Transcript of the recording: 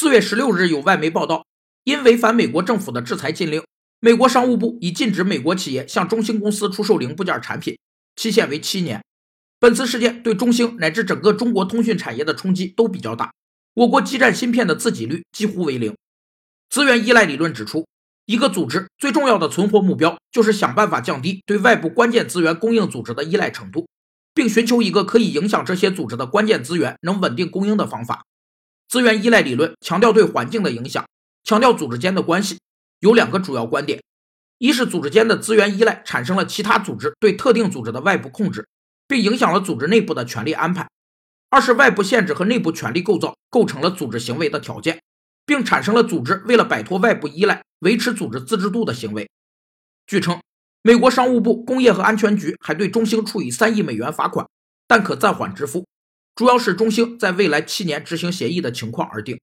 四月十六日，有外媒报道，因违反美国政府的制裁禁令，美国商务部已禁止美国企业向中兴公司出售零部件产品，期限为七年。本次事件对中兴乃至整个中国通讯产业的冲击都比较大。我国基站芯片的自给率几乎为零。资源依赖理论指出，一个组织最重要的存活目标就是想办法降低对外部关键资源供应组织的依赖程度，并寻求一个可以影响这些组织的关键资源能稳定供应的方法。资源依赖理论强调对环境的影响，强调组织间的关系，有两个主要观点：一是组织间的资源依赖产生了其他组织对特定组织的外部控制。并影响了组织内部的权力安排。二是外部限制和内部权力构造构成了组织行为的条件，并产生了组织为了摆脱外部依赖、维持组织自治度的行为。据称，美国商务部工业和安全局还对中兴处以三亿美元罚款，但可暂缓支付，主要是中兴在未来七年执行协议的情况而定。